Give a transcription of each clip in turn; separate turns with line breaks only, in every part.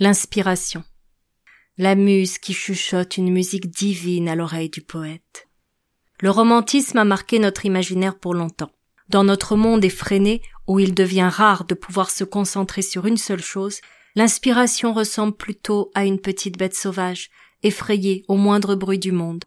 L'inspiration. La muse qui chuchote une musique divine à l'oreille du poète. Le romantisme a marqué notre imaginaire pour longtemps. Dans notre monde effréné, où il devient rare de pouvoir se concentrer sur une seule chose, l'inspiration ressemble plutôt à une petite bête sauvage, effrayée au moindre bruit du monde.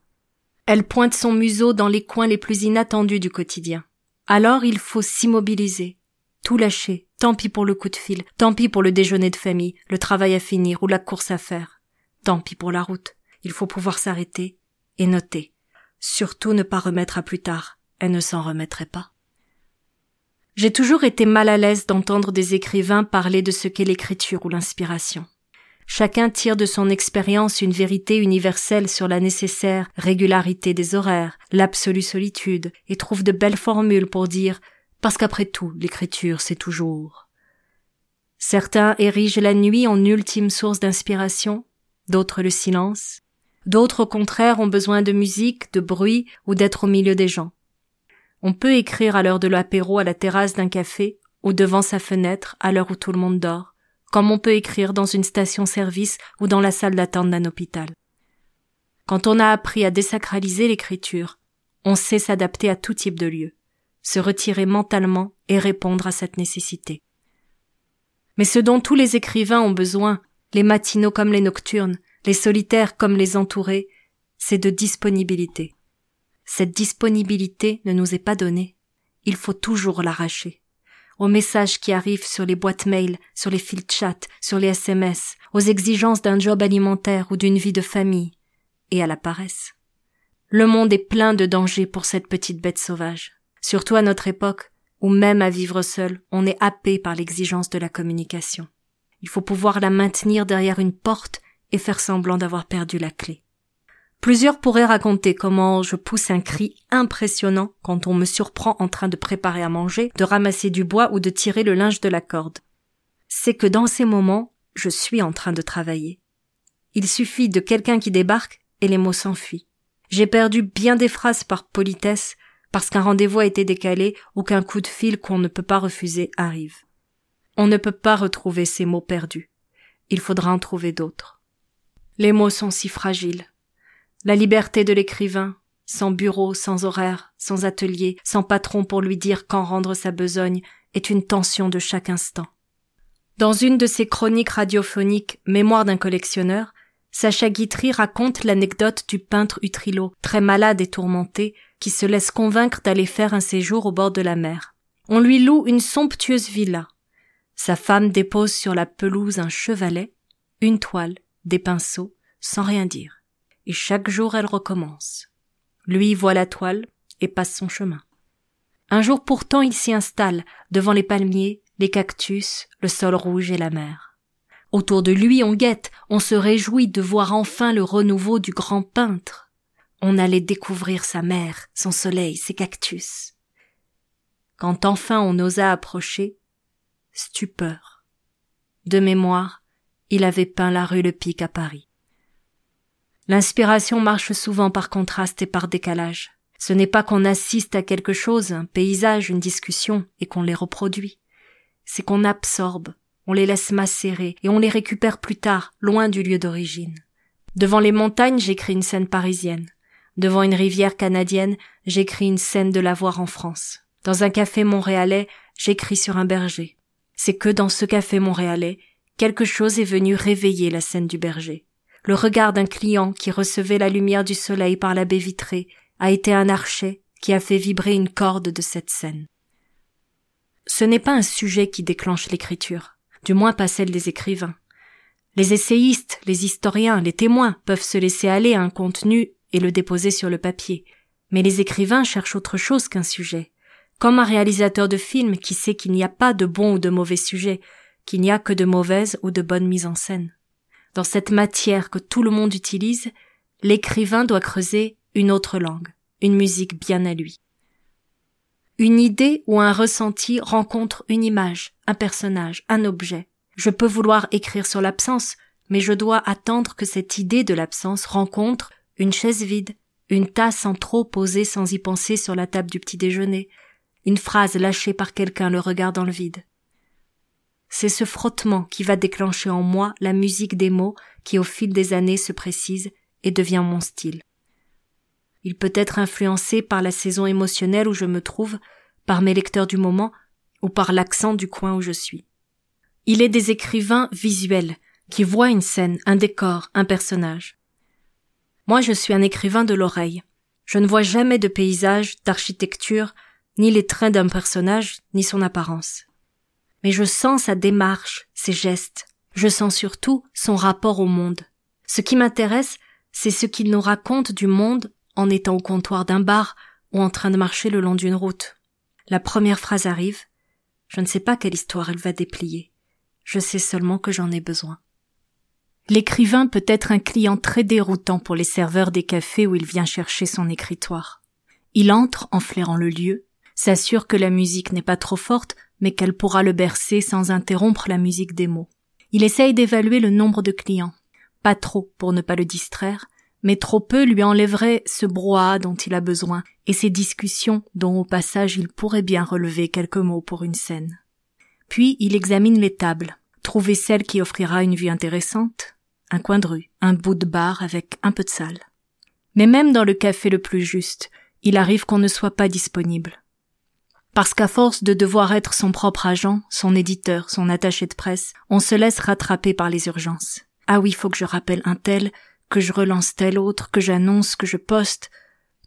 Elle pointe son museau dans les coins les plus inattendus du quotidien. Alors il faut s'immobiliser, tout lâcher, tant pis pour le coup de fil, tant pis pour le déjeuner de famille, le travail à finir ou la course à faire. Tant pis pour la route. Il faut pouvoir s'arrêter et noter. Surtout ne pas remettre à plus tard. Elle ne s'en remettrait pas. J'ai toujours été mal à l'aise d'entendre des écrivains parler de ce qu'est l'écriture ou l'inspiration. Chacun tire de son expérience une vérité universelle sur la nécessaire régularité des horaires, l'absolue solitude, et trouve de belles formules pour dire parce qu'après tout, l'écriture, c'est toujours. Certains érigent la nuit en ultime source d'inspiration, d'autres le silence, d'autres au contraire ont besoin de musique, de bruit ou d'être au milieu des gens. On peut écrire à l'heure de l'apéro à la terrasse d'un café ou devant sa fenêtre à l'heure où tout le monde dort, comme on peut écrire dans une station-service ou dans la salle d'attente d'un hôpital. Quand on a appris à désacraliser l'écriture, on sait s'adapter à tout type de lieu se retirer mentalement et répondre à cette nécessité. Mais ce dont tous les écrivains ont besoin, les matinaux comme les nocturnes, les solitaires comme les entourés, c'est de disponibilité. Cette disponibilité ne nous est pas donnée. Il faut toujours l'arracher. Aux messages qui arrivent sur les boîtes mail, sur les fils chat, sur les SMS, aux exigences d'un job alimentaire ou d'une vie de famille, et à la paresse. Le monde est plein de dangers pour cette petite bête sauvage surtout à notre époque, où même à vivre seul, on est happé par l'exigence de la communication. Il faut pouvoir la maintenir derrière une porte et faire semblant d'avoir perdu la clé. Plusieurs pourraient raconter comment je pousse un cri impressionnant quand on me surprend en train de préparer à manger, de ramasser du bois ou de tirer le linge de la corde. C'est que dans ces moments, je suis en train de travailler. Il suffit de quelqu'un qui débarque et les mots s'enfuient. J'ai perdu bien des phrases par politesse parce qu'un rendez-vous a été décalé ou qu'un coup de fil qu'on ne peut pas refuser arrive. On ne peut pas retrouver ces mots perdus. Il faudra en trouver d'autres. Les mots sont si fragiles. La liberté de l'écrivain, sans bureau, sans horaire, sans atelier, sans patron pour lui dire quand rendre sa besogne, est une tension de chaque instant. Dans une de ses chroniques radiophoniques Mémoire d'un collectionneur, Sacha Guitry raconte l'anecdote du peintre Utrilo, très malade et tourmenté, qui se laisse convaincre d'aller faire un séjour au bord de la mer. On lui loue une somptueuse villa. Sa femme dépose sur la pelouse un chevalet, une toile, des pinceaux, sans rien dire. Et chaque jour elle recommence. Lui voit la toile et passe son chemin. Un jour pourtant il s'y installe, devant les palmiers, les cactus, le sol rouge et la mer. Autour de lui on guette, on se réjouit de voir enfin le renouveau du grand peintre. On allait découvrir sa mer, son soleil, ses cactus. Quand enfin on osa approcher, stupeur. De mémoire, il avait peint la rue Le Pic à Paris. L'inspiration marche souvent par contraste et par décalage. Ce n'est pas qu'on assiste à quelque chose, un paysage, une discussion, et qu'on les reproduit. C'est qu'on absorbe, on les laisse macérer et on les récupère plus tard, loin du lieu d'origine. Devant les montagnes, j'écris une scène parisienne. Devant une rivière canadienne, j'écris une scène de la voir en France. Dans un café montréalais, j'écris sur un berger. C'est que dans ce café montréalais, quelque chose est venu réveiller la scène du berger. Le regard d'un client qui recevait la lumière du soleil par la baie vitrée a été un archet qui a fait vibrer une corde de cette scène. Ce n'est pas un sujet qui déclenche l'écriture, du moins pas celle des écrivains. Les essayistes, les historiens, les témoins peuvent se laisser aller à un contenu et le déposer sur le papier. Mais les écrivains cherchent autre chose qu'un sujet. Comme un réalisateur de film qui sait qu'il n'y a pas de bon ou de mauvais sujet, qu'il n'y a que de mauvaises ou de bonnes mises en scène. Dans cette matière que tout le monde utilise, l'écrivain doit creuser une autre langue, une musique bien à lui. Une idée ou un ressenti rencontre une image, un personnage, un objet. Je peux vouloir écrire sur l'absence, mais je dois attendre que cette idée de l'absence rencontre une chaise vide, une tasse en trop posée sans y penser sur la table du petit déjeuner, une phrase lâchée par quelqu'un le regard dans le vide. C'est ce frottement qui va déclencher en moi la musique des mots qui au fil des années se précise et devient mon style. Il peut être influencé par la saison émotionnelle où je me trouve, par mes lecteurs du moment ou par l'accent du coin où je suis. Il est des écrivains visuels qui voient une scène, un décor, un personnage. Moi, je suis un écrivain de l'oreille. Je ne vois jamais de paysage, d'architecture, ni les traits d'un personnage, ni son apparence. Mais je sens sa démarche, ses gestes. Je sens surtout son rapport au monde. Ce qui m'intéresse, c'est ce qu'il nous raconte du monde en étant au comptoir d'un bar ou en train de marcher le long d'une route. La première phrase arrive. Je ne sais pas quelle histoire elle va déplier. Je sais seulement que j'en ai besoin. L'écrivain peut être un client très déroutant pour les serveurs des cafés où il vient chercher son écritoire. Il entre en flairant le lieu, s'assure que la musique n'est pas trop forte, mais qu'elle pourra le bercer sans interrompre la musique des mots. Il essaye d'évaluer le nombre de clients. Pas trop pour ne pas le distraire, mais trop peu lui enlèverait ce brouhaha dont il a besoin et ces discussions dont au passage il pourrait bien relever quelques mots pour une scène. Puis il examine les tables, trouver celle qui offrira une vue intéressante, un coin de rue, un bout de bar avec un peu de salle. Mais même dans le café le plus juste, il arrive qu'on ne soit pas disponible. Parce qu'à force de devoir être son propre agent, son éditeur, son attaché de presse, on se laisse rattraper par les urgences. Ah oui, faut que je rappelle un tel, que je relance tel autre, que j'annonce, que je poste,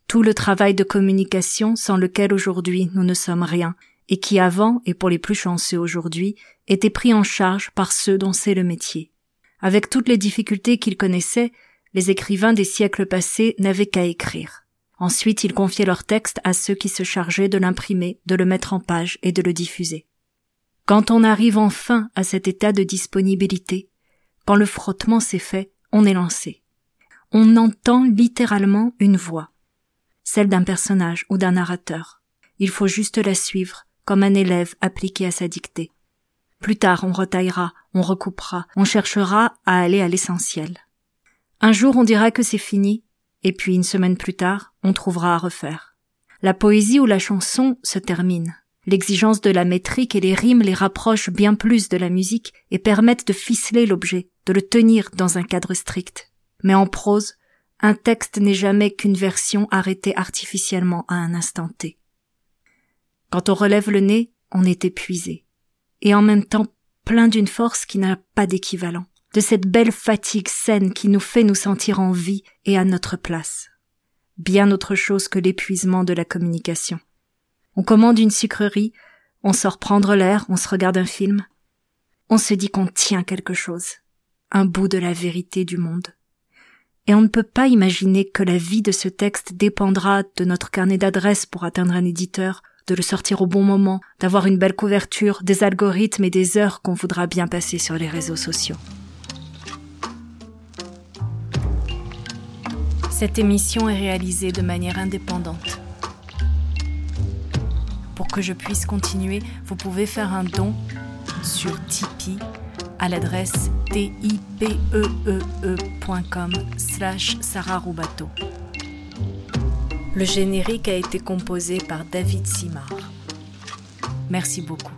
tout le travail de communication sans lequel aujourd'hui nous ne sommes rien, et qui avant, et pour les plus chanceux aujourd'hui, était pris en charge par ceux dont c'est le métier. Avec toutes les difficultés qu'ils connaissaient, les écrivains des siècles passés n'avaient qu'à écrire. Ensuite, ils confiaient leur texte à ceux qui se chargeaient de l'imprimer, de le mettre en page et de le diffuser. Quand on arrive enfin à cet état de disponibilité, quand le frottement s'est fait, on est lancé. On entend littéralement une voix, celle d'un personnage ou d'un narrateur. Il faut juste la suivre, comme un élève appliqué à sa dictée. Plus tard, on retaillera, on recoupera, on cherchera à aller à l'essentiel. Un jour, on dira que c'est fini, et puis une semaine plus tard, on trouvera à refaire. La poésie ou la chanson se termine. L'exigence de la métrique et les rimes les rapprochent bien plus de la musique et permettent de ficeler l'objet, de le tenir dans un cadre strict. Mais en prose, un texte n'est jamais qu'une version arrêtée artificiellement à un instant T. Quand on relève le nez, on est épuisé. Et en même temps plein d'une force qui n'a pas d'équivalent. De cette belle fatigue saine qui nous fait nous sentir en vie et à notre place. Bien autre chose que l'épuisement de la communication. On commande une sucrerie, on sort prendre l'air, on se regarde un film. On se dit qu'on tient quelque chose. Un bout de la vérité du monde. Et on ne peut pas imaginer que la vie de ce texte dépendra de notre carnet d'adresses pour atteindre un éditeur, de le sortir au bon moment, d'avoir une belle couverture, des algorithmes et des heures qu'on voudra bien passer sur les réseaux sociaux. Cette émission est réalisée de manière indépendante. Pour que je puisse continuer, vous pouvez faire un don sur Tipeee à l'adresse tipeee.com slash. Le générique a été composé par David Simard. Merci beaucoup.